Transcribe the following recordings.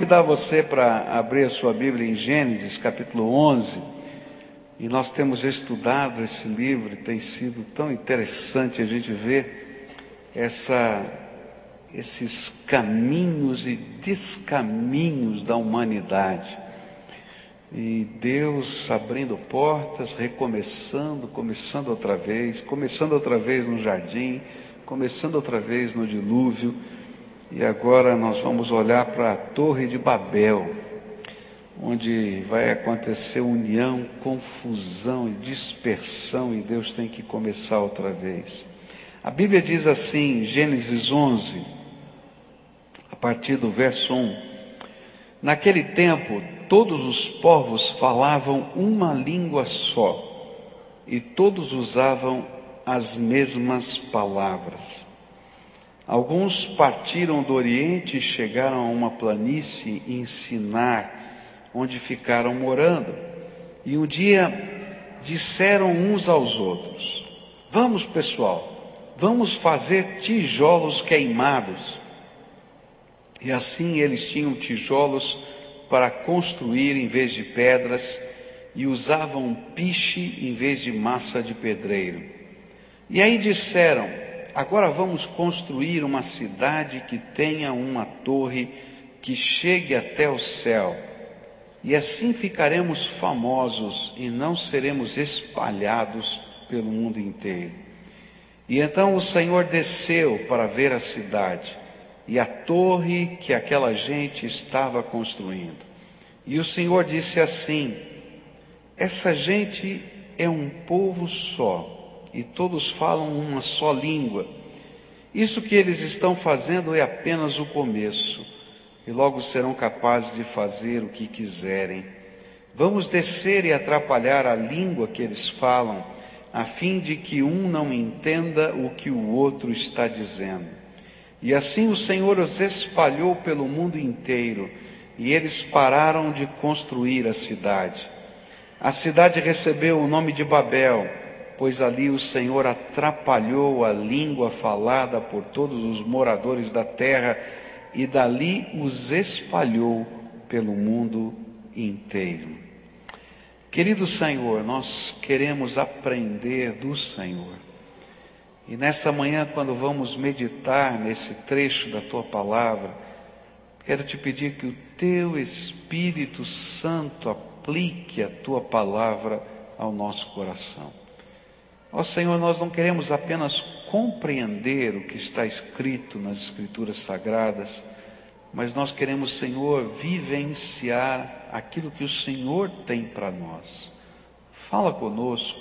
convidar você para abrir a sua Bíblia em Gênesis capítulo 11. E nós temos estudado esse livro e tem sido tão interessante a gente ver essa, esses caminhos e descaminhos da humanidade. E Deus abrindo portas, recomeçando, começando outra vez, começando outra vez no jardim, começando outra vez no dilúvio. E agora nós vamos olhar para a Torre de Babel, onde vai acontecer união, confusão e dispersão, e Deus tem que começar outra vez. A Bíblia diz assim, Gênesis 11, a partir do verso 1: Naquele tempo, todos os povos falavam uma língua só e todos usavam as mesmas palavras. Alguns partiram do Oriente e chegaram a uma planície em Sinar, onde ficaram morando. E um dia disseram uns aos outros: Vamos, pessoal, vamos fazer tijolos queimados. E assim eles tinham tijolos para construir em vez de pedras e usavam piche em vez de massa de pedreiro. E aí disseram: agora vamos construir uma cidade que tenha uma torre que chegue até o céu. E assim ficaremos famosos e não seremos espalhados pelo mundo inteiro. E então o Senhor desceu para ver a cidade e a torre que aquela gente estava construindo. E o Senhor disse assim: Essa gente é um povo só, e todos falam uma só língua. Isso que eles estão fazendo é apenas o começo, e logo serão capazes de fazer o que quiserem. Vamos descer e atrapalhar a língua que eles falam, a fim de que um não entenda o que o outro está dizendo. E assim o Senhor os espalhou pelo mundo inteiro, e eles pararam de construir a cidade. A cidade recebeu o nome de Babel, pois ali o Senhor atrapalhou a língua falada por todos os moradores da terra, e dali os espalhou pelo mundo inteiro. Querido Senhor, nós queremos aprender do Senhor. E nessa manhã, quando vamos meditar nesse trecho da tua palavra, quero te pedir que o teu Espírito Santo aplique a tua palavra ao nosso coração. Ó Senhor, nós não queremos apenas compreender o que está escrito nas Escrituras Sagradas, mas nós queremos, Senhor, vivenciar aquilo que o Senhor tem para nós. Fala conosco,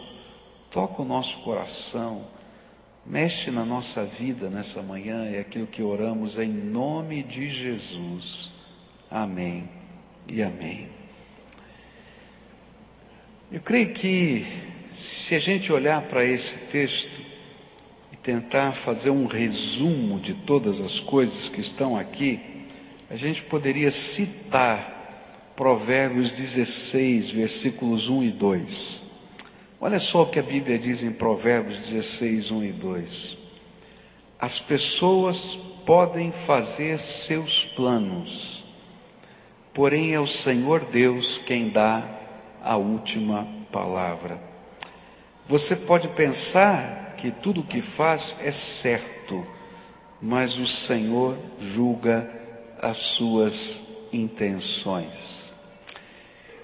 toca o nosso coração Mexe na nossa vida nessa manhã, é aquilo que oramos em nome de Jesus. Amém e amém. Eu creio que se a gente olhar para esse texto e tentar fazer um resumo de todas as coisas que estão aqui, a gente poderia citar Provérbios 16, versículos 1 e 2. Olha só o que a Bíblia diz em Provérbios 16, 1 e 2. As pessoas podem fazer seus planos, porém é o Senhor Deus quem dá a última palavra. Você pode pensar que tudo o que faz é certo, mas o Senhor julga as suas intenções.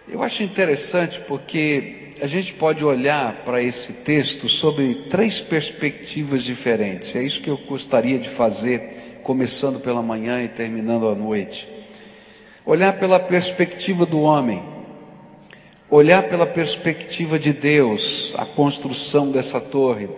Eu acho interessante porque a gente pode olhar para esse texto sob três perspectivas diferentes. É isso que eu gostaria de fazer, começando pela manhã e terminando à noite. Olhar pela perspectiva do homem, olhar pela perspectiva de Deus, a construção dessa torre,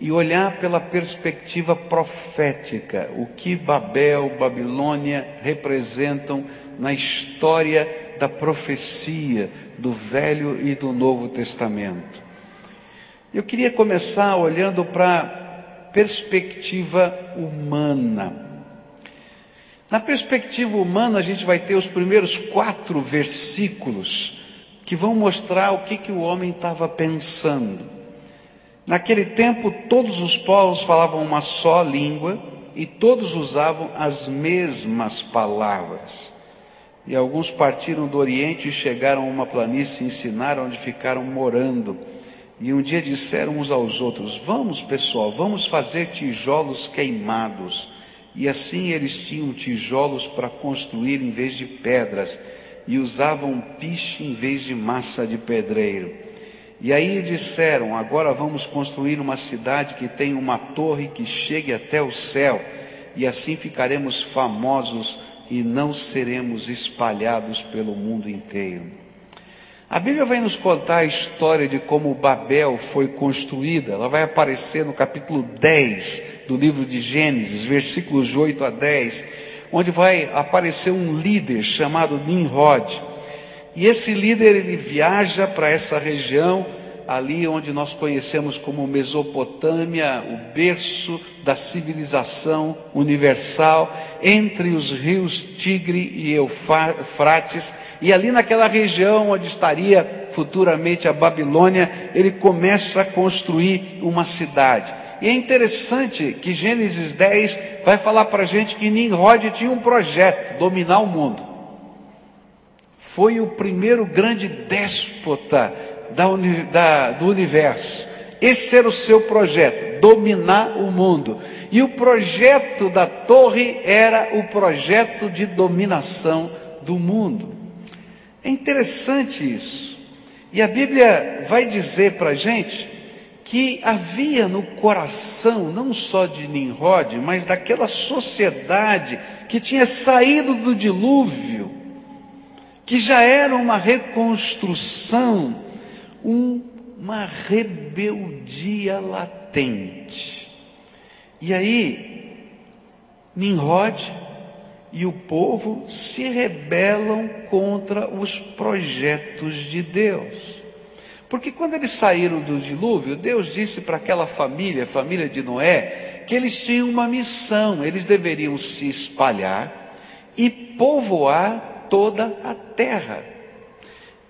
e olhar pela perspectiva profética, o que Babel, Babilônia representam na história da profecia do Velho e do Novo Testamento. Eu queria começar olhando para a perspectiva humana. Na perspectiva humana, a gente vai ter os primeiros quatro versículos que vão mostrar o que, que o homem estava pensando. Naquele tempo, todos os povos falavam uma só língua e todos usavam as mesmas palavras. E alguns partiram do Oriente e chegaram a uma planície e ensinaram onde ficaram morando. E um dia disseram uns aos outros: Vamos, pessoal, vamos fazer tijolos queimados. E assim eles tinham tijolos para construir em vez de pedras, e usavam piche em vez de massa de pedreiro. E aí disseram: Agora vamos construir uma cidade que tenha uma torre que chegue até o céu, e assim ficaremos famosos e não seremos espalhados pelo mundo inteiro. A Bíblia vai nos contar a história de como Babel foi construída. Ela vai aparecer no capítulo 10 do livro de Gênesis, versículos 8 a 10, onde vai aparecer um líder chamado Nimrod. E esse líder ele viaja para essa região ali onde nós conhecemos como Mesopotâmia, o berço da civilização universal, entre os rios Tigre e Eufrates, e ali naquela região onde estaria futuramente a Babilônia, ele começa a construir uma cidade. E é interessante que Gênesis 10 vai falar para a gente que Nimrod tinha um projeto, dominar o mundo. Foi o primeiro grande déspota da, da, do universo. Esse era o seu projeto, dominar o mundo. E o projeto da torre era o projeto de dominação do mundo. É interessante isso. E a Bíblia vai dizer para a gente que havia no coração, não só de Nimrod, mas daquela sociedade que tinha saído do dilúvio, que já era uma reconstrução um, uma rebeldia latente. E aí, Nimrod e o povo se rebelam contra os projetos de Deus. Porque quando eles saíram do dilúvio, Deus disse para aquela família, a família de Noé, que eles tinham uma missão, eles deveriam se espalhar e povoar toda a terra.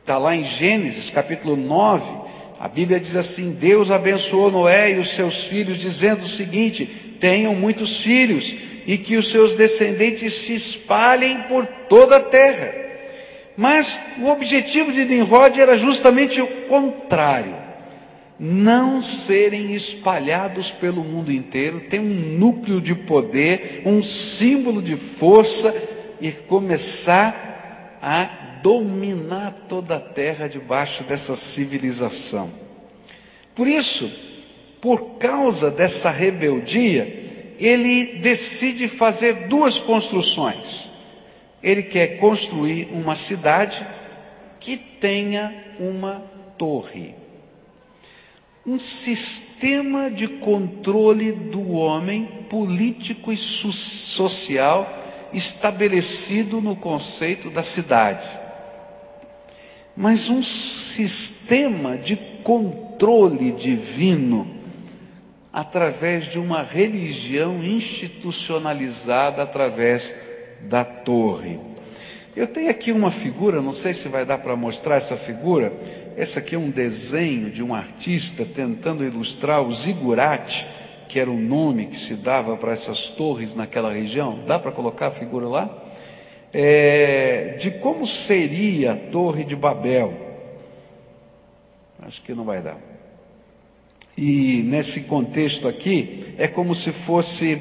Está lá em Gênesis capítulo 9, a Bíblia diz assim: Deus abençoou Noé e os seus filhos, dizendo o seguinte: tenham muitos filhos e que os seus descendentes se espalhem por toda a terra. Mas o objetivo de Nimrod era justamente o contrário. Não serem espalhados pelo mundo inteiro, ter um núcleo de poder, um símbolo de força e começar a dominar toda a terra debaixo dessa civilização. Por isso, por causa dessa rebeldia, ele decide fazer duas construções. Ele quer construir uma cidade que tenha uma torre. Um sistema de controle do homem político e social estabelecido no conceito da cidade mas um sistema de controle divino através de uma religião institucionalizada através da torre. Eu tenho aqui uma figura, não sei se vai dar para mostrar essa figura. Essa aqui é um desenho de um artista tentando ilustrar o zigurate, que era o nome que se dava para essas torres naquela região. Dá para colocar a figura lá? é, de como seria a Torre de Babel. Acho que não vai dar. E nesse contexto aqui, é como se fosse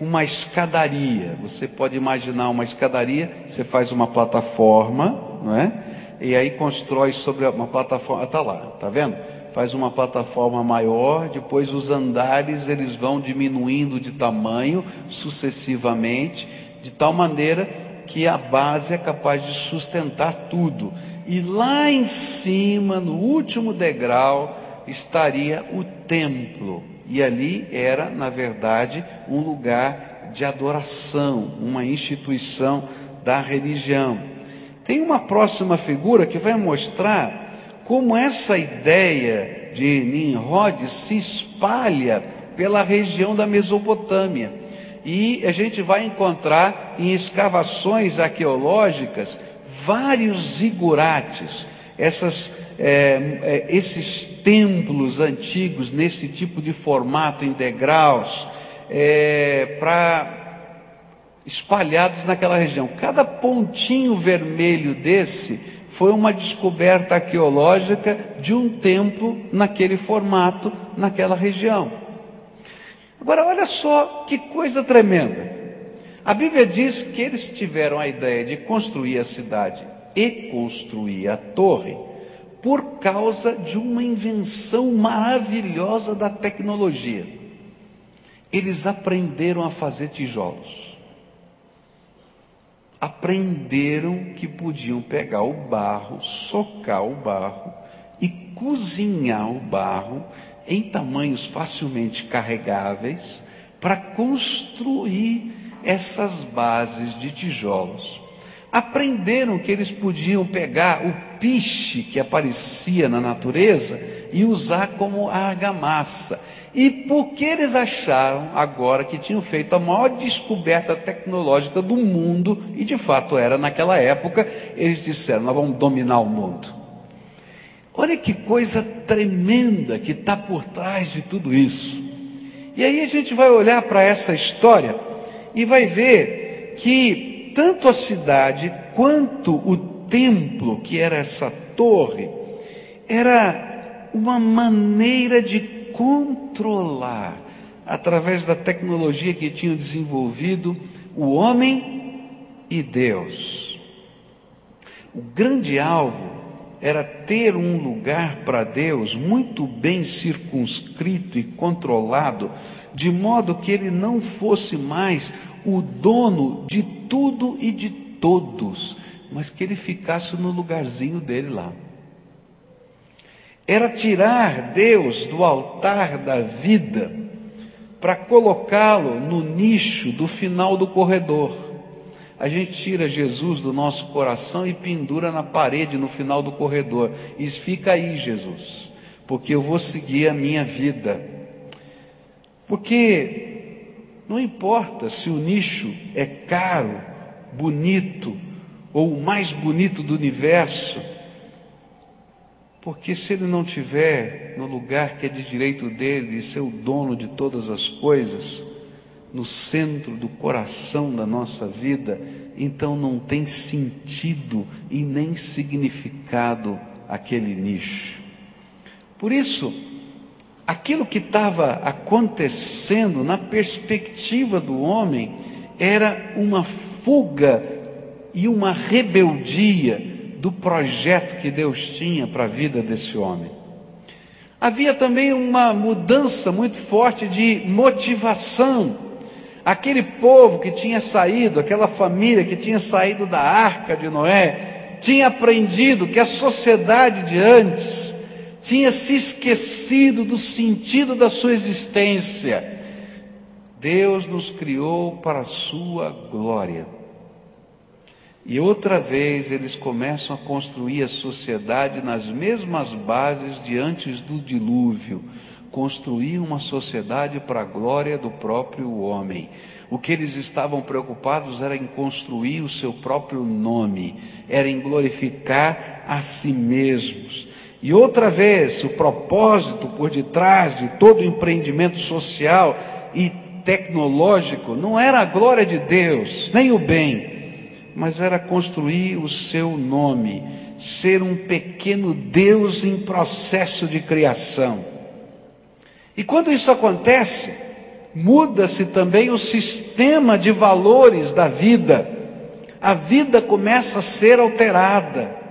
uma escadaria. Você pode imaginar uma escadaria, você faz uma plataforma, não é? E aí constrói sobre uma plataforma, está lá, está vendo? Faz uma plataforma maior, depois os andares eles vão diminuindo de tamanho sucessivamente, de tal maneira que a base é capaz de sustentar tudo. E lá em cima, no último degrau, estaria o templo. E ali era, na verdade, um lugar de adoração, uma instituição da religião. Tem uma próxima figura que vai mostrar como essa ideia de Nimrod se espalha pela região da Mesopotâmia e a gente vai encontrar em escavações arqueológicas vários zigurates, essas, é, é, esses templos antigos nesse tipo de formato em degraus, é, para espalhados naquela região. Cada pontinho vermelho desse foi uma descoberta arqueológica de um templo naquele formato, naquela região. Agora, olha só que coisa tremenda. A Bíblia diz que eles tiveram a ideia de construir a cidade e construir a torre por causa de uma invenção maravilhosa da tecnologia. Eles aprenderam a fazer tijolos aprenderam que podiam pegar o barro, socar o barro e cozinhar o barro em tamanhos facilmente carregáveis para construir essas bases de tijolos. Aprenderam que eles podiam pegar o piche que aparecia na natureza e usar como argamassa. E porque eles acharam agora que tinham feito a maior descoberta tecnológica do mundo, e de fato era naquela época, eles disseram: Nós vamos dominar o mundo. Olha que coisa tremenda que está por trás de tudo isso. E aí a gente vai olhar para essa história e vai ver que tanto a cidade quanto o templo, que era essa torre, era uma maneira de controlar, através da tecnologia que tinham desenvolvido, o homem e Deus. O grande alvo era ter um lugar para Deus muito bem circunscrito e controlado, de modo que ele não fosse mais o dono de tudo e de todos, mas que ele ficasse no lugarzinho dele lá era tirar Deus do altar da vida para colocá-lo no nicho do final do corredor. A gente tira Jesus do nosso coração e pendura na parede no final do corredor. E fica aí, Jesus, porque eu vou seguir a minha vida. Porque não importa se o nicho é caro, bonito ou o mais bonito do universo, porque se ele não tiver no lugar que é de direito dele, de ser o dono de todas as coisas, no centro do coração da nossa vida, então não tem sentido e nem significado aquele nicho. Por isso, aquilo que estava acontecendo na perspectiva do homem era uma fuga e uma rebeldia do projeto que Deus tinha para a vida desse homem. Havia também uma mudança muito forte de motivação. Aquele povo que tinha saído, aquela família que tinha saído da arca de Noé, tinha aprendido que a sociedade de antes tinha se esquecido do sentido da sua existência. Deus nos criou para a sua glória. E outra vez eles começam a construir a sociedade nas mesmas bases de antes do dilúvio. Construir uma sociedade para a glória do próprio homem. O que eles estavam preocupados era em construir o seu próprio nome, era em glorificar a si mesmos. E outra vez, o propósito por detrás de todo o empreendimento social e tecnológico não era a glória de Deus, nem o bem, mas era construir o seu nome, ser um pequeno Deus em processo de criação. E quando isso acontece, muda-se também o sistema de valores da vida. A vida começa a ser alterada.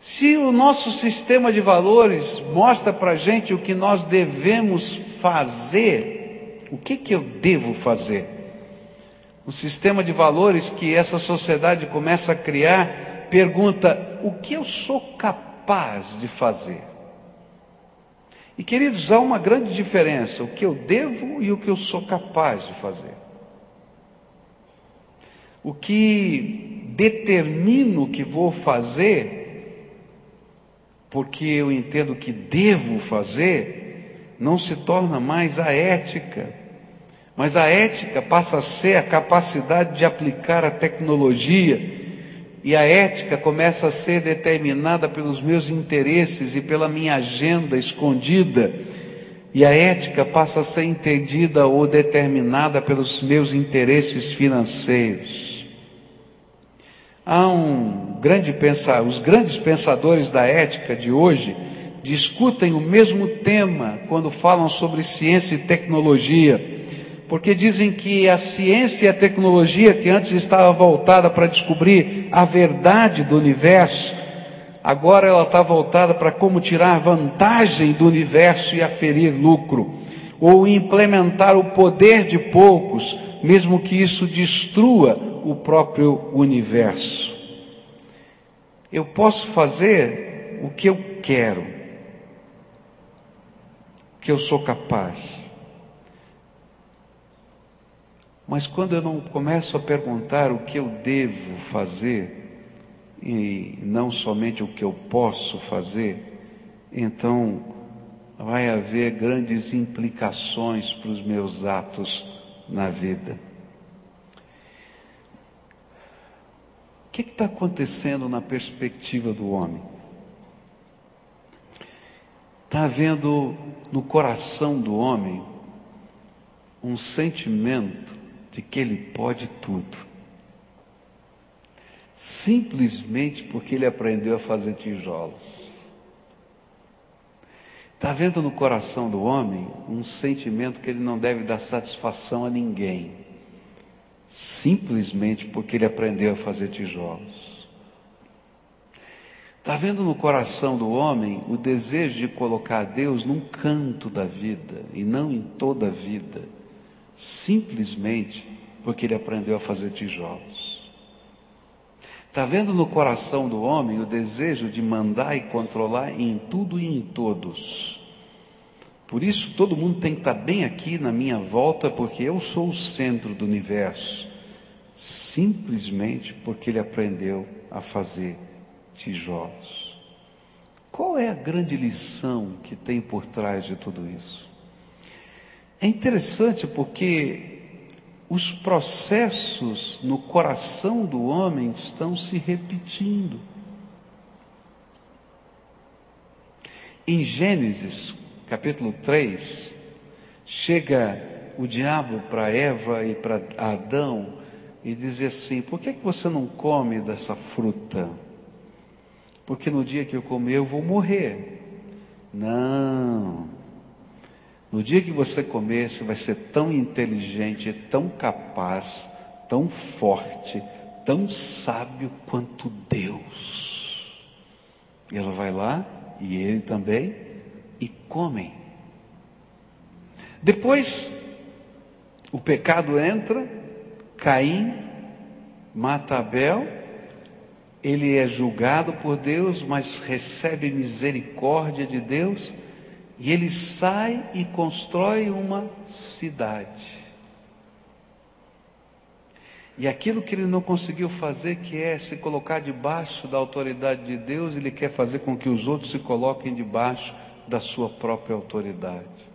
Se o nosso sistema de valores mostra para a gente o que nós devemos fazer, o que, que eu devo fazer? o sistema de valores que essa sociedade começa a criar, pergunta: o que eu sou capaz de fazer? E queridos, há uma grande diferença: o que eu devo e o que eu sou capaz de fazer. O que determino que vou fazer, porque eu entendo que devo fazer, não se torna mais a ética mas a ética passa a ser a capacidade de aplicar a tecnologia, e a ética começa a ser determinada pelos meus interesses e pela minha agenda escondida. e a ética passa a ser entendida ou determinada pelos meus interesses financeiros. Há um grande pensar, os grandes pensadores da ética de hoje discutem o mesmo tema quando falam sobre ciência e tecnologia, porque dizem que a ciência e a tecnologia que antes estava voltada para descobrir a verdade do universo, agora ela está voltada para como tirar vantagem do universo e aferir lucro, ou implementar o poder de poucos, mesmo que isso destrua o próprio universo. Eu posso fazer o que eu quero, o que eu sou capaz. Mas quando eu não começo a perguntar o que eu devo fazer, e não somente o que eu posso fazer, então vai haver grandes implicações para os meus atos na vida. Que está acontecendo na perspectiva do homem? Está havendo no coração do homem um sentimento de que ele pode tudo simplesmente porque ele aprendeu a fazer tijolos. Está vendo no coração do homem um sentimento que ele não deve dar satisfação a ninguém, simplesmente porque ele aprendeu a fazer tijolos. Está vendo no coração do homem o desejo de colocar Deus num canto da vida e não em toda a vida, simplesmente porque ele aprendeu a fazer tijolos. Está vendo no coração do homem o desejo de mandar e controlar em tudo e em todos. Por isso todo mundo tem que estar bem aqui na minha volta, porque eu sou o centro do universo. Simplesmente porque ele aprendeu a fazer tijolos. Qual é a grande lição que tem por trás de tudo isso? É interessante porque os processos no coração do homem estão se repetindo. Em Gênesis, capítulo 3, chega o diabo para Eva e para Adão e diz assim: Por que, que você não come dessa fruta? Porque no dia que eu comer eu vou morrer. Não. No dia que você comer, você vai ser tão inteligente, tão capaz, tão forte, tão sábio quanto Deus. E ela vai lá, e ele também, e comem. Depois, o pecado entra, Caim mata Abel, ele é julgado por Deus, mas recebe misericórdia de Deus e ele sai e constrói uma cidade. E aquilo que ele não conseguiu fazer, que é se colocar debaixo da autoridade de Deus, ele quer fazer com que os outros se coloquem debaixo da sua própria autoridade.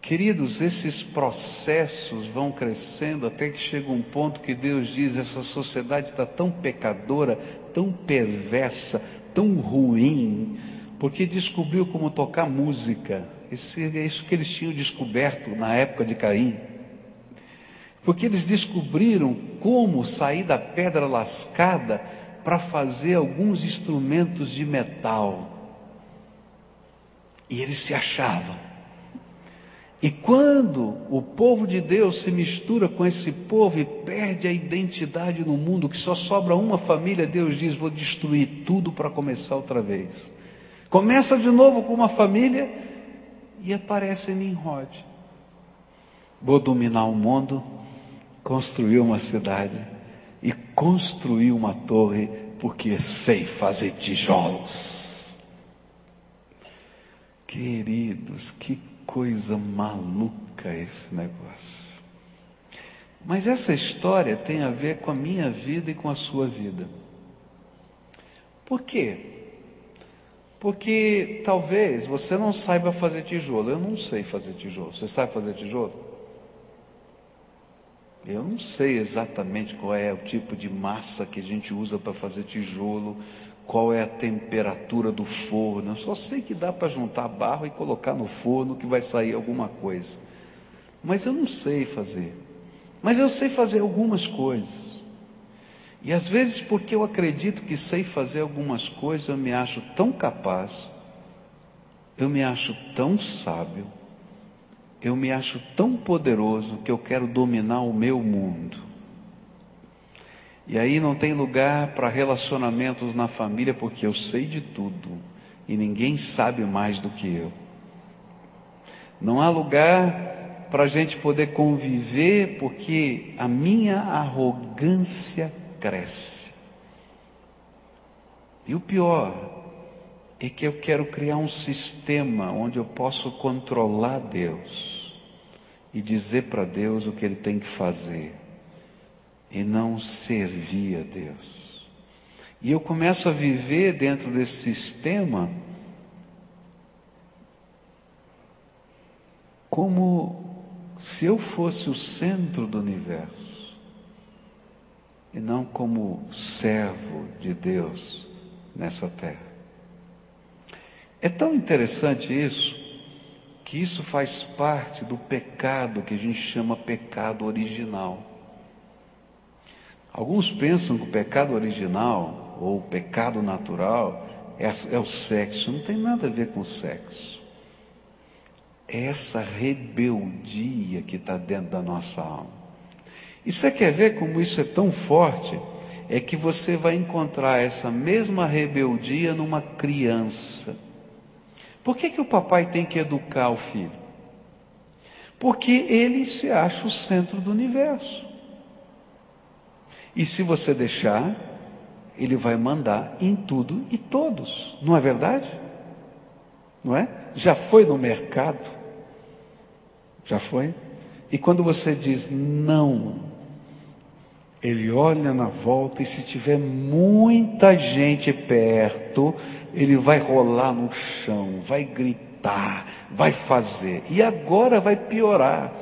Queridos, esses processos vão crescendo até que chega um ponto que Deus diz: essa sociedade está tão pecadora, tão perversa, tão ruim, porque descobriu como tocar música. Isso é isso que eles tinham descoberto na época de Caim. Porque eles descobriram como sair da pedra lascada para fazer alguns instrumentos de metal. E eles se achavam. E quando o povo de Deus se mistura com esse povo e perde a identidade no mundo, que só sobra uma família, Deus diz: Vou destruir tudo para começar outra vez. Começa de novo com uma família e aparece Nimrod. Vou dominar o mundo, construir uma cidade e construir uma torre, porque sei fazer tijolos. Queridos, que coisa maluca esse negócio. Mas essa história tem a ver com a minha vida e com a sua vida. Por quê? Porque talvez você não saiba fazer tijolo. Eu não sei fazer tijolo. Você sabe fazer tijolo? Eu não sei exatamente qual é o tipo de massa que a gente usa para fazer tijolo, qual é a temperatura do forno. Eu só sei que dá para juntar barro e colocar no forno que vai sair alguma coisa. Mas eu não sei fazer. Mas eu sei fazer algumas coisas. E às vezes, porque eu acredito que sei fazer algumas coisas, eu me acho tão capaz, eu me acho tão sábio, eu me acho tão poderoso que eu quero dominar o meu mundo. E aí não tem lugar para relacionamentos na família porque eu sei de tudo e ninguém sabe mais do que eu. Não há lugar para a gente poder conviver porque a minha arrogância cresce. E o pior é que eu quero criar um sistema onde eu posso controlar Deus e dizer para Deus o que Ele tem que fazer e não servir a Deus. E eu começo a viver dentro desse sistema como se eu fosse o centro do universo e não como servo de Deus nessa terra. É tão interessante isso que isso faz parte do pecado que a gente chama pecado original. Alguns pensam que o pecado original ou o pecado natural é, é o sexo. Não tem nada a ver com o sexo. É essa rebeldia que está dentro da nossa alma. E você quer ver como isso é tão forte? É que você vai encontrar essa mesma rebeldia numa criança. Por que, que o papai tem que educar o filho? Porque ele se acha o centro do universo. E se você deixar, ele vai mandar em tudo e todos. Não é verdade? Não é? Já foi no mercado? Já foi? E quando você diz não, ele olha na volta e se tiver muita gente perto, ele vai rolar no chão, vai gritar, vai fazer. E agora vai piorar.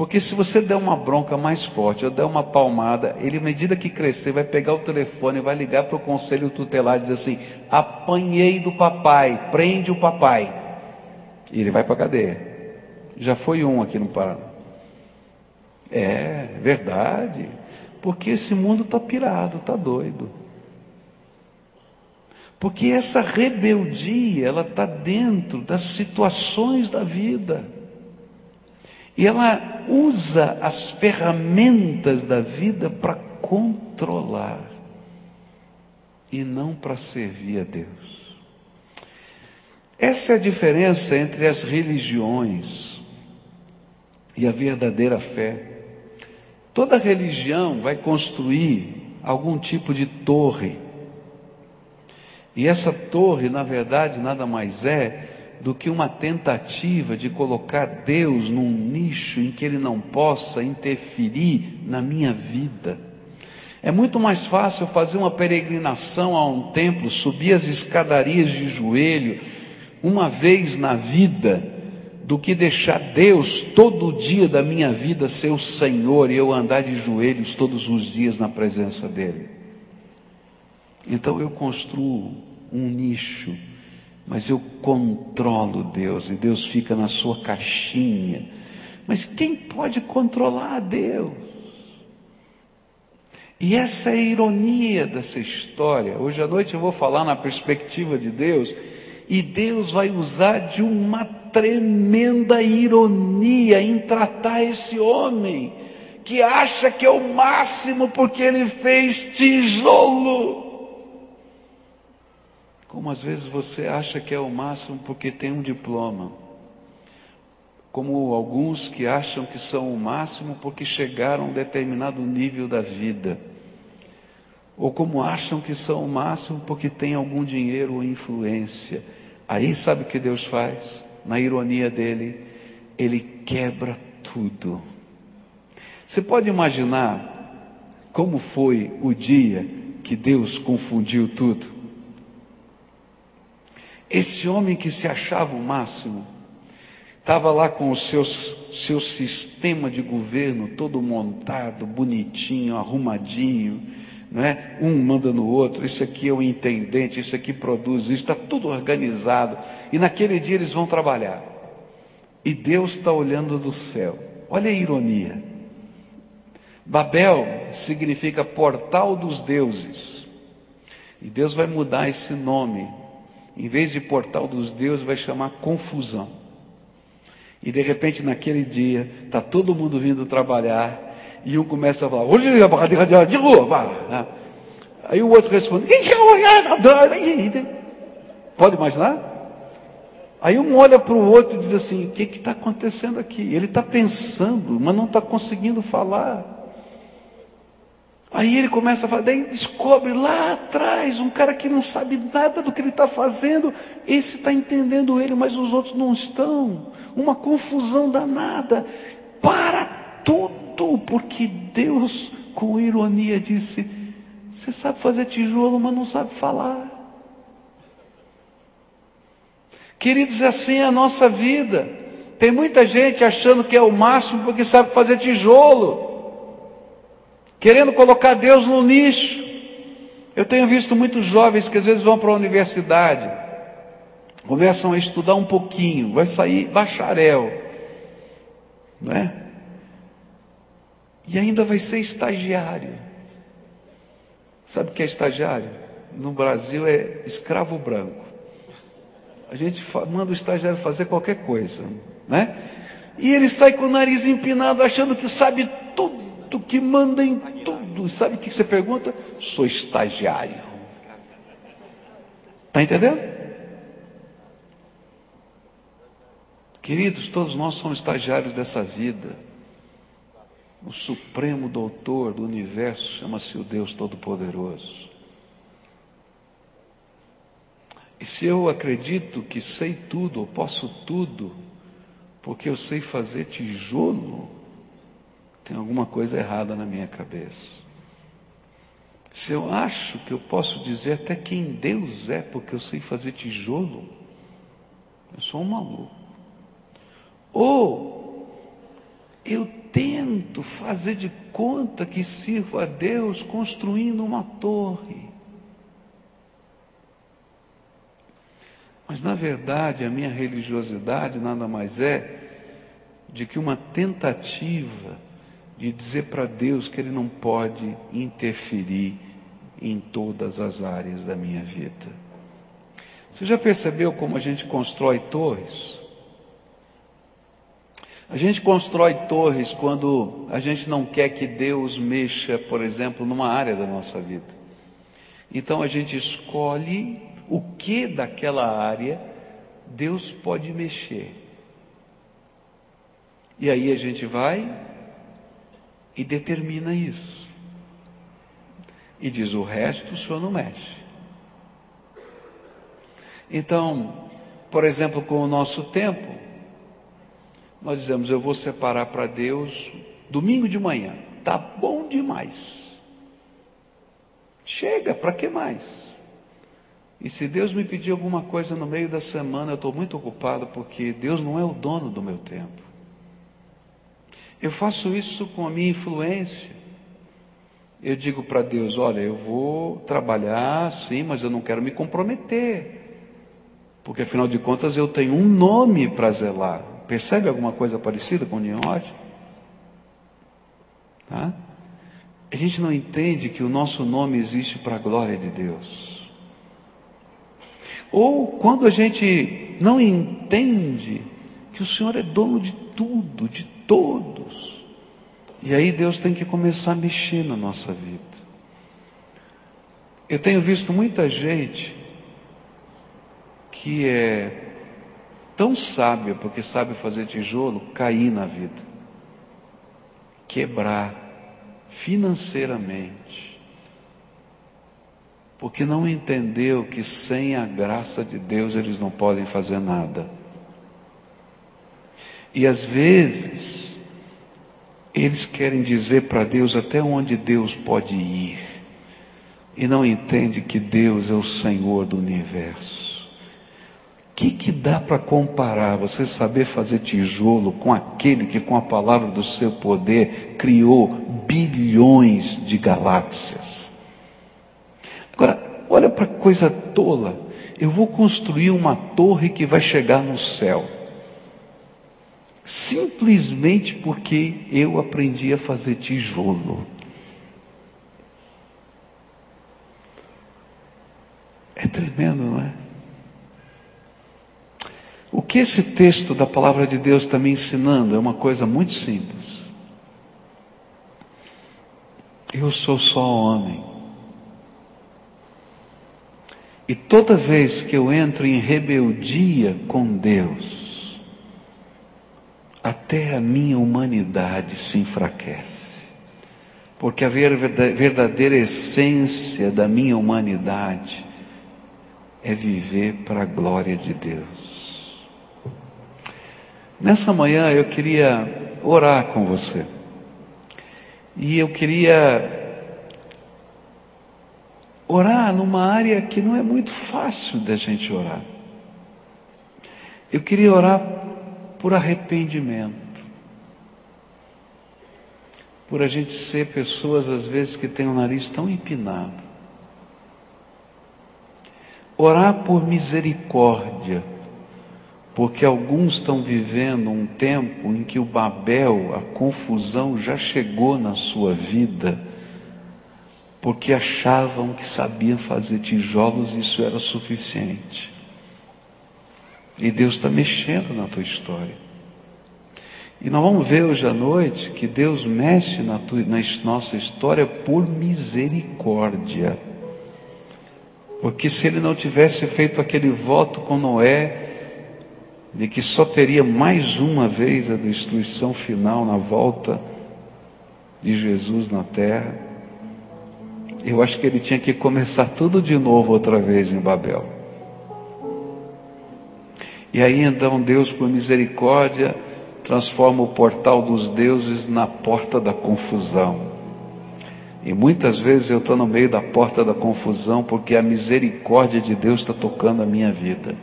Porque se você der uma bronca mais forte, ou der uma palmada, ele, à medida que crescer, vai pegar o telefone, vai ligar para o conselho tutelar e dizer assim: apanhei do papai, prende o papai. E ele vai para a cadeia. Já foi um aqui no Paraná. É, verdade. Porque esse mundo está pirado, está doido. Porque essa rebeldia, ela está dentro das situações da vida. E ela usa as ferramentas da vida para controlar e não para servir a Deus. Essa é a diferença entre as religiões e a verdadeira fé. Toda religião vai construir algum tipo de torre. E essa torre, na verdade, nada mais é do que uma tentativa de colocar Deus num nicho em que Ele não possa interferir na minha vida. É muito mais fácil fazer uma peregrinação a um templo, subir as escadarias de joelho, uma vez na vida, do que deixar Deus todo dia da minha vida ser o Senhor e eu andar de joelhos todos os dias na presença dEle. Então eu construo um nicho mas eu controlo Deus e Deus fica na sua caixinha. Mas quem pode controlar a Deus? E essa é a ironia dessa história. Hoje à noite eu vou falar na perspectiva de Deus, e Deus vai usar de uma tremenda ironia em tratar esse homem que acha que é o máximo porque ele fez tijolo. Como às vezes você acha que é o máximo porque tem um diploma. Como alguns que acham que são o máximo porque chegaram a um determinado nível da vida. Ou como acham que são o máximo porque têm algum dinheiro ou influência. Aí sabe o que Deus faz? Na ironia dele, ele quebra tudo. Você pode imaginar como foi o dia que Deus confundiu tudo? Esse homem que se achava o máximo, Estava lá com o seu, seu sistema de governo todo montado, bonitinho, arrumadinho, não é? Um manda no outro, isso aqui é o intendente, isso aqui produz isso, está tudo organizado. E naquele dia eles vão trabalhar. E Deus está olhando do céu. Olha a ironia. Babel significa portal dos deuses. E Deus vai mudar esse nome. Em vez de portal dos deuses, vai chamar confusão. E de repente, naquele dia, está todo mundo vindo trabalhar e um começa a falar, aí o outro responde, pode imaginar? Aí um olha para o outro e diz assim, o que está acontecendo aqui? Ele está pensando, mas não está conseguindo falar. Aí ele começa a falar, daí descobre lá atrás um cara que não sabe nada do que ele está fazendo, esse está entendendo ele, mas os outros não estão. Uma confusão danada. Para tudo porque Deus, com ironia, disse: Você sabe fazer tijolo, mas não sabe falar. Queridos, assim é a nossa vida. Tem muita gente achando que é o máximo porque sabe fazer tijolo, querendo colocar Deus no nicho. Eu tenho visto muitos jovens que às vezes vão para a universidade, começam a estudar um pouquinho, vai sair bacharel, não é? E ainda vai ser estagiário. Sabe o que é estagiário? No Brasil é escravo branco. A gente manda o estagiário fazer qualquer coisa, né? E ele sai com o nariz empinado, achando que sabe tudo, que manda em tudo. Sabe o que você pergunta? Sou estagiário. Está entendendo? Queridos, todos nós somos estagiários dessa vida. O supremo doutor do universo chama-se o Deus Todo-Poderoso. E se eu acredito que sei tudo, ou posso tudo, porque eu sei fazer tijolo, tem alguma coisa errada na minha cabeça. Se eu acho que eu posso dizer até quem Deus é, porque eu sei fazer tijolo, eu sou um maluco. Ou eu tento fazer de conta que sirvo a Deus construindo uma torre. Mas na verdade a minha religiosidade nada mais é de que uma tentativa de dizer para Deus que Ele não pode interferir em todas as áreas da minha vida. Você já percebeu como a gente constrói torres? A gente constrói torres quando a gente não quer que Deus mexa, por exemplo, numa área da nossa vida. Então a gente escolhe o que daquela área Deus pode mexer. E aí a gente vai e determina isso. E diz: o resto o senhor não mexe. Então, por exemplo, com o nosso tempo, nós dizemos: Eu vou separar para Deus domingo de manhã. Tá bom demais. Chega, para que mais? E se Deus me pedir alguma coisa no meio da semana, eu estou muito ocupado porque Deus não é o dono do meu tempo. Eu faço isso com a minha influência. Eu digo para Deus: olha, eu vou trabalhar sim, mas eu não quero me comprometer. Porque afinal de contas eu tenho um nome para zelar. Percebe alguma coisa parecida com o Niode? Tá? A gente não entende que o nosso nome existe para a glória de Deus. Ou quando a gente não entende que o Senhor é dono de tudo, de todos. E aí Deus tem que começar a mexer na nossa vida. Eu tenho visto muita gente que é tão sábia, porque sabe fazer tijolo, cair na vida, quebrar financeiramente, porque não entendeu que sem a graça de Deus eles não podem fazer nada. E às vezes, eles querem dizer para Deus até onde Deus pode ir, e não entende que Deus é o Senhor do universo que, que dá para comparar você saber fazer tijolo com aquele que, com a palavra do seu poder, criou bilhões de galáxias? Agora, olha para coisa tola. Eu vou construir uma torre que vai chegar no céu. Simplesmente porque eu aprendi a fazer tijolo. É tremendo, não é? O que esse texto da palavra de Deus está me ensinando é uma coisa muito simples. Eu sou só homem. E toda vez que eu entro em rebeldia com Deus, até a minha humanidade se enfraquece. Porque a verdadeira essência da minha humanidade é viver para a glória de Deus. Nessa manhã eu queria orar com você. E eu queria orar numa área que não é muito fácil da gente orar. Eu queria orar por arrependimento. Por a gente ser pessoas, às vezes, que têm o nariz tão empinado. Orar por misericórdia porque alguns estão vivendo um tempo em que o Babel, a confusão já chegou na sua vida, porque achavam que sabiam fazer tijolos e isso era suficiente. E Deus está mexendo na tua história. E nós vamos ver hoje à noite que Deus mexe na, tua, na nossa história por misericórdia. Porque se ele não tivesse feito aquele voto com Noé, de que só teria mais uma vez a destruição final na volta de Jesus na terra, eu acho que ele tinha que começar tudo de novo outra vez em Babel. E aí então Deus, por misericórdia, transforma o portal dos deuses na porta da confusão. E muitas vezes eu estou no meio da porta da confusão porque a misericórdia de Deus está tocando a minha vida.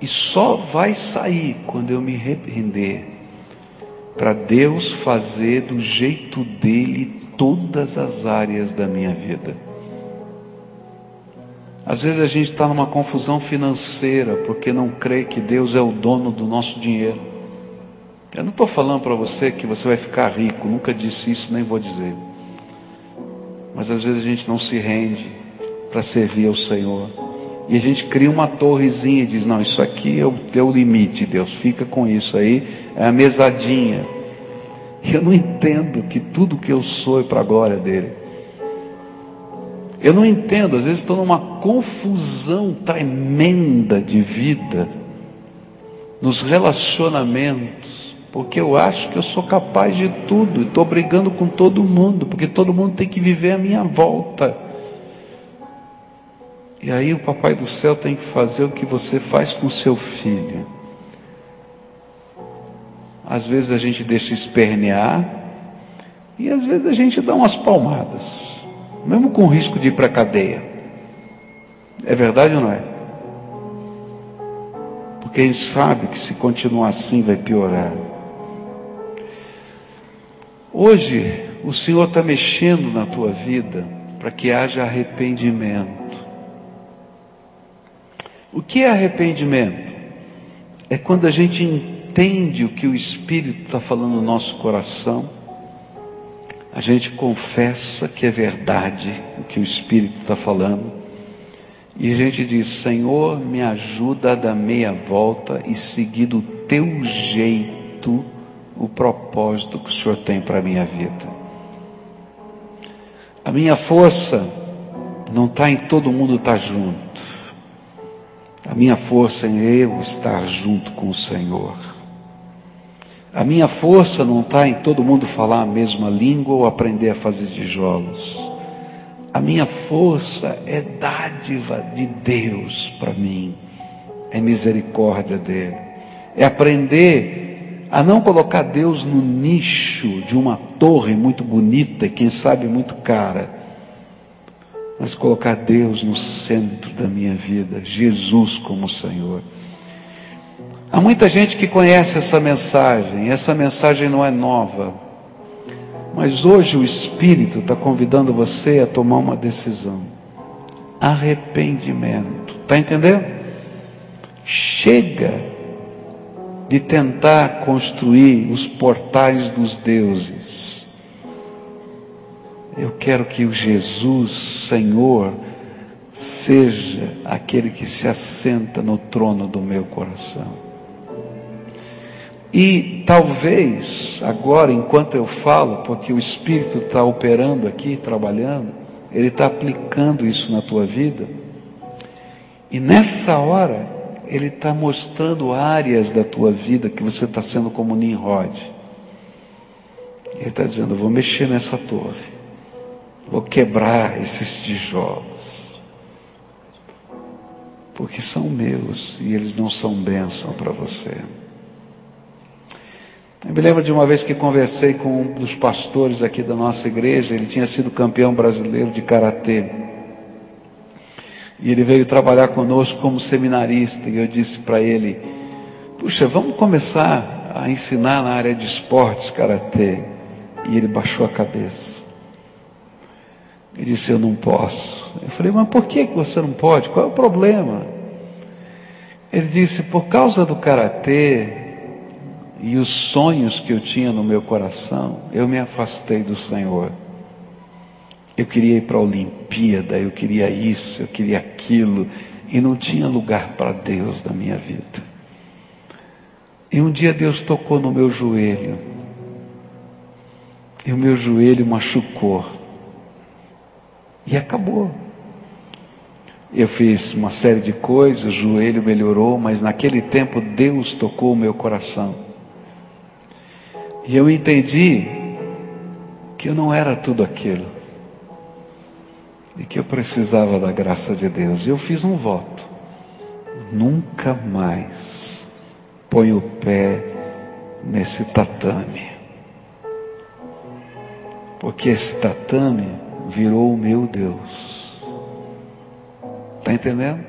E só vai sair quando eu me arrepender para Deus fazer do jeito dele todas as áreas da minha vida. Às vezes a gente está numa confusão financeira porque não crê que Deus é o dono do nosso dinheiro. Eu não estou falando para você que você vai ficar rico, nunca disse isso, nem vou dizer. Mas às vezes a gente não se rende para servir ao Senhor. E a gente cria uma torrezinha e diz: não, isso aqui é o teu limite, Deus, fica com isso aí, é a mesadinha. E eu não entendo que tudo que eu sou é para a glória dele. Eu não entendo, às vezes estou numa confusão tremenda de vida, nos relacionamentos, porque eu acho que eu sou capaz de tudo, estou brigando com todo mundo, porque todo mundo tem que viver a minha volta. E aí o papai do céu tem que fazer o que você faz com seu filho. Às vezes a gente deixa espernear e às vezes a gente dá umas palmadas, mesmo com risco de ir para a cadeia. É verdade ou não é? Porque gente sabe que se continuar assim vai piorar. Hoje o Senhor está mexendo na tua vida para que haja arrependimento. O que é arrependimento? É quando a gente entende o que o Espírito está falando no nosso coração, a gente confessa que é verdade o que o Espírito está falando, e a gente diz: Senhor, me ajuda a dar meia volta e seguir do teu jeito o propósito que o Senhor tem para a minha vida. A minha força não está em todo mundo estar tá junto. A minha força é eu estar junto com o Senhor. A minha força não está em todo mundo falar a mesma língua ou aprender a fazer tijolos. A minha força é dádiva de Deus para mim, é misericórdia dele, é aprender a não colocar Deus no nicho de uma torre muito bonita, quem sabe muito cara, mas colocar Deus no centro da minha vida, Jesus como Senhor. Há muita gente que conhece essa mensagem, essa mensagem não é nova, mas hoje o Espírito está convidando você a tomar uma decisão. Arrependimento. Está entendendo? Chega de tentar construir os portais dos deuses. Eu quero que o Jesus, Senhor, seja aquele que se assenta no trono do meu coração. E talvez, agora, enquanto eu falo, porque o Espírito está operando aqui, trabalhando, ele está aplicando isso na tua vida, e nessa hora, ele está mostrando áreas da tua vida que você está sendo como Nimrod. Ele está dizendo: vou mexer nessa torre, vou quebrar esses tijolos, porque são meus e eles não são bênção para você. Eu me lembro de uma vez que conversei com um dos pastores aqui da nossa igreja, ele tinha sido campeão brasileiro de karatê. E ele veio trabalhar conosco como seminarista, e eu disse para ele: Puxa, vamos começar a ensinar na área de esportes karatê. E ele baixou a cabeça. Ele disse: Eu não posso. Eu falei: Mas por que você não pode? Qual é o problema? Ele disse: Por causa do karatê, e os sonhos que eu tinha no meu coração, eu me afastei do Senhor. Eu queria ir para a Olimpíada, eu queria isso, eu queria aquilo, e não tinha lugar para Deus na minha vida. E um dia Deus tocou no meu joelho, e o meu joelho machucou, e acabou. Eu fiz uma série de coisas, o joelho melhorou, mas naquele tempo Deus tocou o meu coração. E eu entendi que eu não era tudo aquilo. E que eu precisava da graça de Deus. E eu fiz um voto. Nunca mais ponho o pé nesse tatame. Porque esse tatame virou o meu Deus. Está entendendo?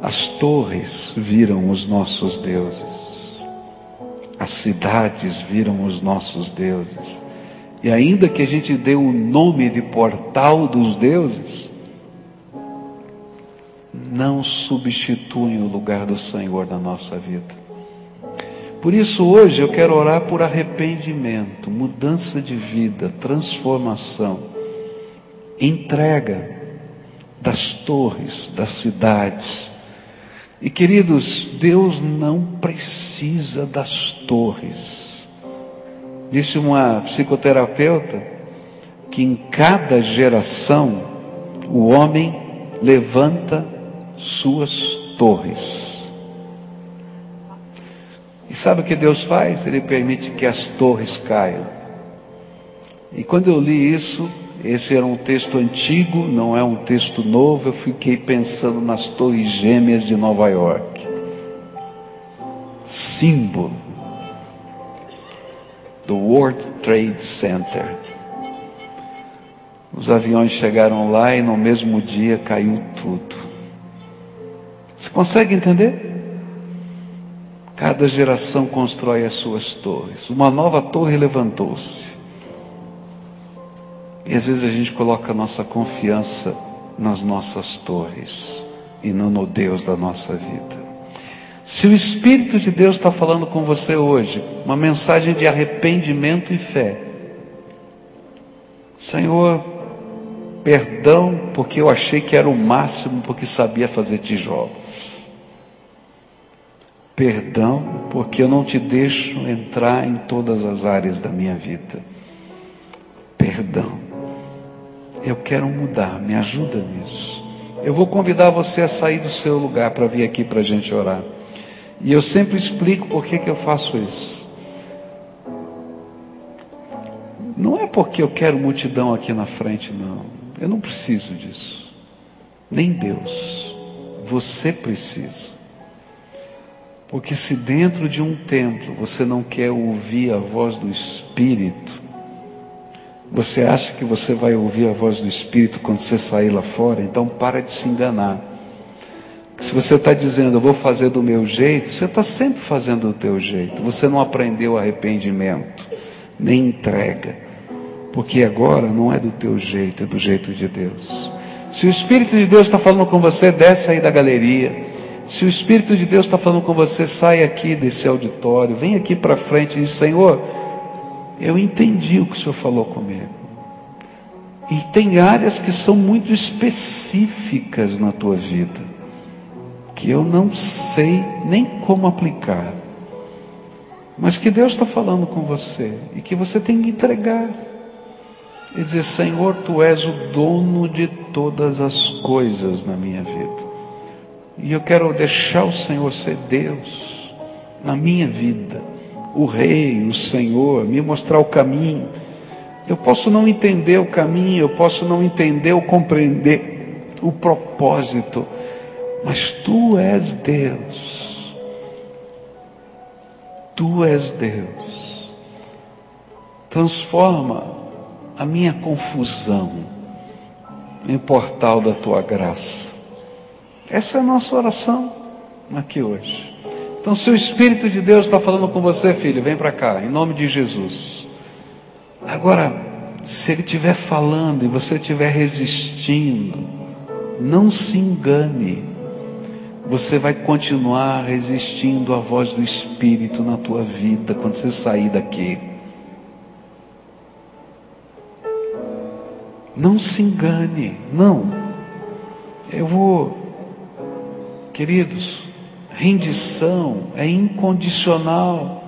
As torres viram os nossos deuses. As cidades viram os nossos deuses. E ainda que a gente dê o nome de portal dos deuses, não substituem o lugar do Senhor na nossa vida. Por isso hoje eu quero orar por arrependimento, mudança de vida, transformação, entrega das torres, das cidades, e queridos, Deus não precisa das torres. Disse uma psicoterapeuta que em cada geração o homem levanta suas torres. E sabe o que Deus faz? Ele permite que as torres caiam. E quando eu li isso, esse era um texto antigo, não é um texto novo. Eu fiquei pensando nas Torres Gêmeas de Nova York. Símbolo do World Trade Center. Os aviões chegaram lá e no mesmo dia caiu tudo. Você consegue entender? Cada geração constrói as suas torres. Uma nova torre levantou-se. E às vezes a gente coloca a nossa confiança nas nossas torres e não no Deus da nossa vida. Se o Espírito de Deus está falando com você hoje, uma mensagem de arrependimento e fé. Senhor, perdão porque eu achei que era o máximo porque sabia fazer tijolos. Perdão porque eu não te deixo entrar em todas as áreas da minha vida. Perdão eu quero mudar, me ajuda nisso. Eu vou convidar você a sair do seu lugar para vir aqui para a gente orar. E eu sempre explico por que, que eu faço isso. Não é porque eu quero multidão aqui na frente, não. Eu não preciso disso. Nem Deus. Você precisa. Porque se dentro de um templo você não quer ouvir a voz do Espírito, Você acha que você vai ouvir a voz do Espírito quando você sair lá fora? Então para de se enganar. Se você está dizendo, eu vou fazer do meu jeito, você está sempre fazendo do teu jeito. Você não aprendeu arrependimento, nem entrega. Porque agora não é do teu jeito, é do jeito de Deus. Se o Espírito de Deus está falando com você, desce aí da galeria. Se o Espírito de Deus está falando com você, sai aqui desse auditório, vem aqui para frente e diz, Senhor, eu entendi o que o Senhor falou comigo. E tem áreas que são muito específicas na tua vida, que eu não sei nem como aplicar, mas que Deus está falando com você e que você tem que entregar. E dizer: Senhor, tu és o dono de todas as coisas na minha vida. E eu quero deixar o Senhor ser Deus na minha vida, o Rei, o Senhor, me mostrar o caminho. Eu posso não entender o caminho, eu posso não entender ou compreender o propósito, mas tu és Deus. Tu és Deus. Transforma a minha confusão em portal da tua graça. Essa é a nossa oração aqui hoje. Então, se o Espírito de Deus está falando com você, filho, vem para cá, em nome de Jesus. Agora, se ele estiver falando e você estiver resistindo, não se engane. Você vai continuar resistindo à voz do Espírito na tua vida quando você sair daqui. Não se engane, não. Eu vou Queridos, rendição é incondicional,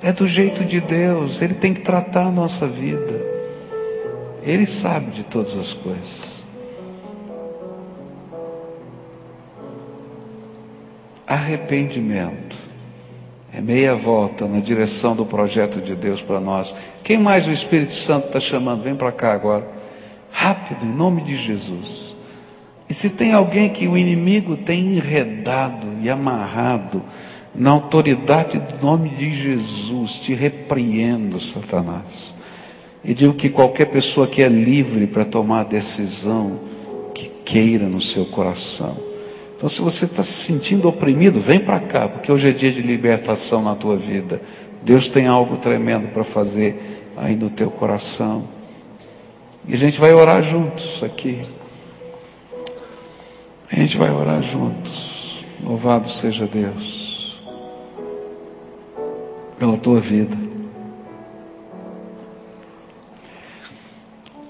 é do jeito de Deus, Ele tem que tratar a nossa vida. Ele sabe de todas as coisas. Arrependimento é meia volta na direção do projeto de Deus para nós. Quem mais o Espírito Santo está chamando? Vem para cá agora. Rápido, em nome de Jesus. E se tem alguém que o inimigo tem enredado e amarrado, na autoridade do nome de Jesus, te repreendo, Satanás. E digo que qualquer pessoa que é livre para tomar a decisão que queira no seu coração. Então, se você está se sentindo oprimido, vem para cá, porque hoje é dia de libertação na tua vida. Deus tem algo tremendo para fazer aí no teu coração. E a gente vai orar juntos aqui. A gente vai orar juntos. Louvado seja Deus pela tua vida.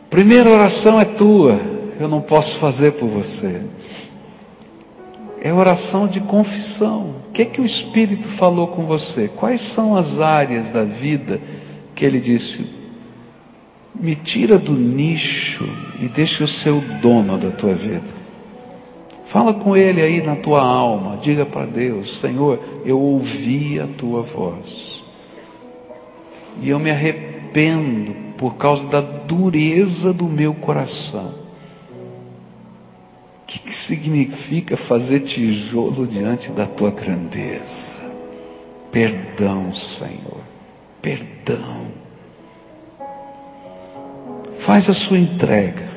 Primeira oração é tua, eu não posso fazer por você. É oração de confissão. O que é que o Espírito falou com você? Quais são as áreas da vida que ele disse? Me tira do nicho e deixa eu ser o dono da tua vida. Fala com Ele aí na tua alma. Diga para Deus: Senhor, eu ouvi a tua voz. E eu me arrependo por causa da dureza do meu coração. O que, que significa fazer tijolo diante da tua grandeza? Perdão, Senhor. Perdão. Faz a sua entrega.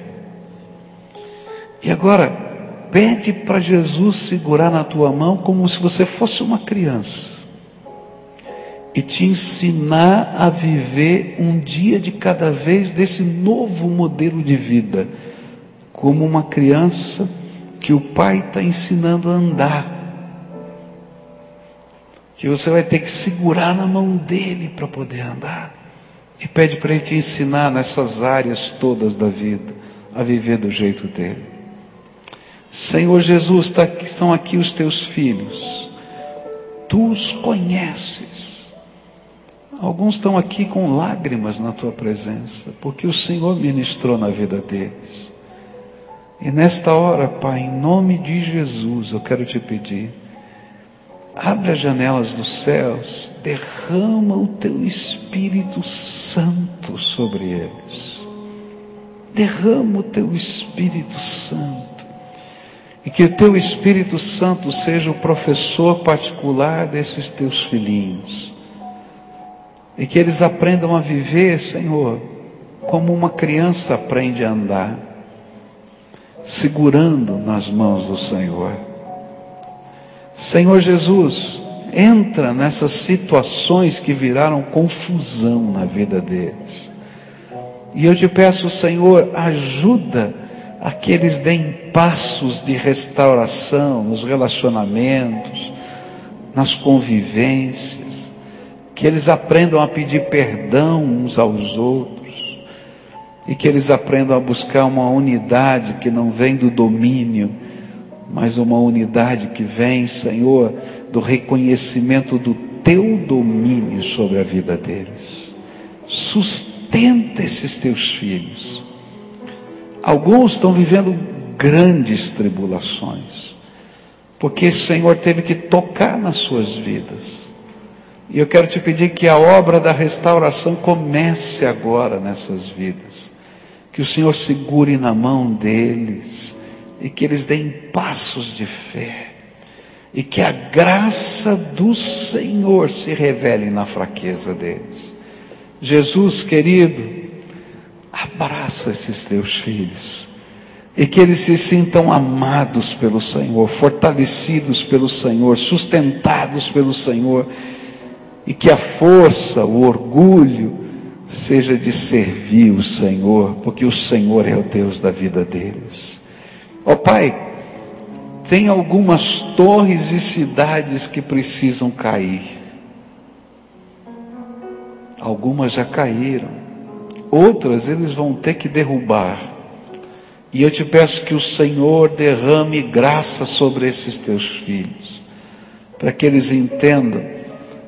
E agora, Pede para Jesus segurar na tua mão como se você fosse uma criança e te ensinar a viver um dia de cada vez desse novo modelo de vida, como uma criança que o pai está ensinando a andar. Que você vai ter que segurar na mão dele para poder andar. E pede para ele te ensinar nessas áreas todas da vida a viver do jeito dele. Senhor Jesus, tá, são aqui os teus filhos. Tu os conheces. Alguns estão aqui com lágrimas na tua presença, porque o Senhor ministrou na vida deles. E nesta hora, Pai, em nome de Jesus, eu quero te pedir, abre as janelas dos céus, derrama o teu Espírito Santo sobre eles. Derrama o teu Espírito Santo e que o teu Espírito Santo seja o professor particular desses teus filhinhos. E que eles aprendam a viver, Senhor, como uma criança aprende a andar, segurando nas mãos do Senhor. Senhor Jesus, entra nessas situações que viraram confusão na vida deles. E eu te peço, Senhor, ajuda a que eles deem passos de restauração nos relacionamentos, nas convivências, que eles aprendam a pedir perdão uns aos outros e que eles aprendam a buscar uma unidade que não vem do domínio, mas uma unidade que vem, Senhor, do reconhecimento do teu domínio sobre a vida deles. Sustenta esses teus filhos. Alguns estão vivendo grandes tribulações, porque o Senhor teve que tocar nas suas vidas. E eu quero te pedir que a obra da restauração comece agora nessas vidas. Que o Senhor segure na mão deles e que eles deem passos de fé e que a graça do Senhor se revele na fraqueza deles. Jesus querido, abraça esses teus filhos e que eles se sintam amados pelo Senhor, fortalecidos pelo Senhor, sustentados pelo Senhor e que a força, o orgulho seja de servir o Senhor, porque o Senhor é o Deus da vida deles. Ó oh, Pai, tem algumas torres e cidades que precisam cair. Algumas já caíram. Outras eles vão ter que derrubar. E eu te peço que o Senhor derrame graça sobre esses teus filhos, para que eles entendam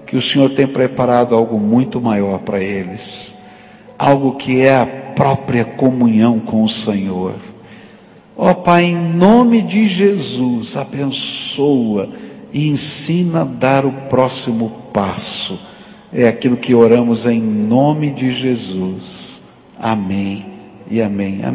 que o Senhor tem preparado algo muito maior para eles, algo que é a própria comunhão com o Senhor. Ó oh, Pai, em nome de Jesus, abençoa e ensina a dar o próximo passo. É aquilo que oramos em nome de Jesus. Amém e amém. amém.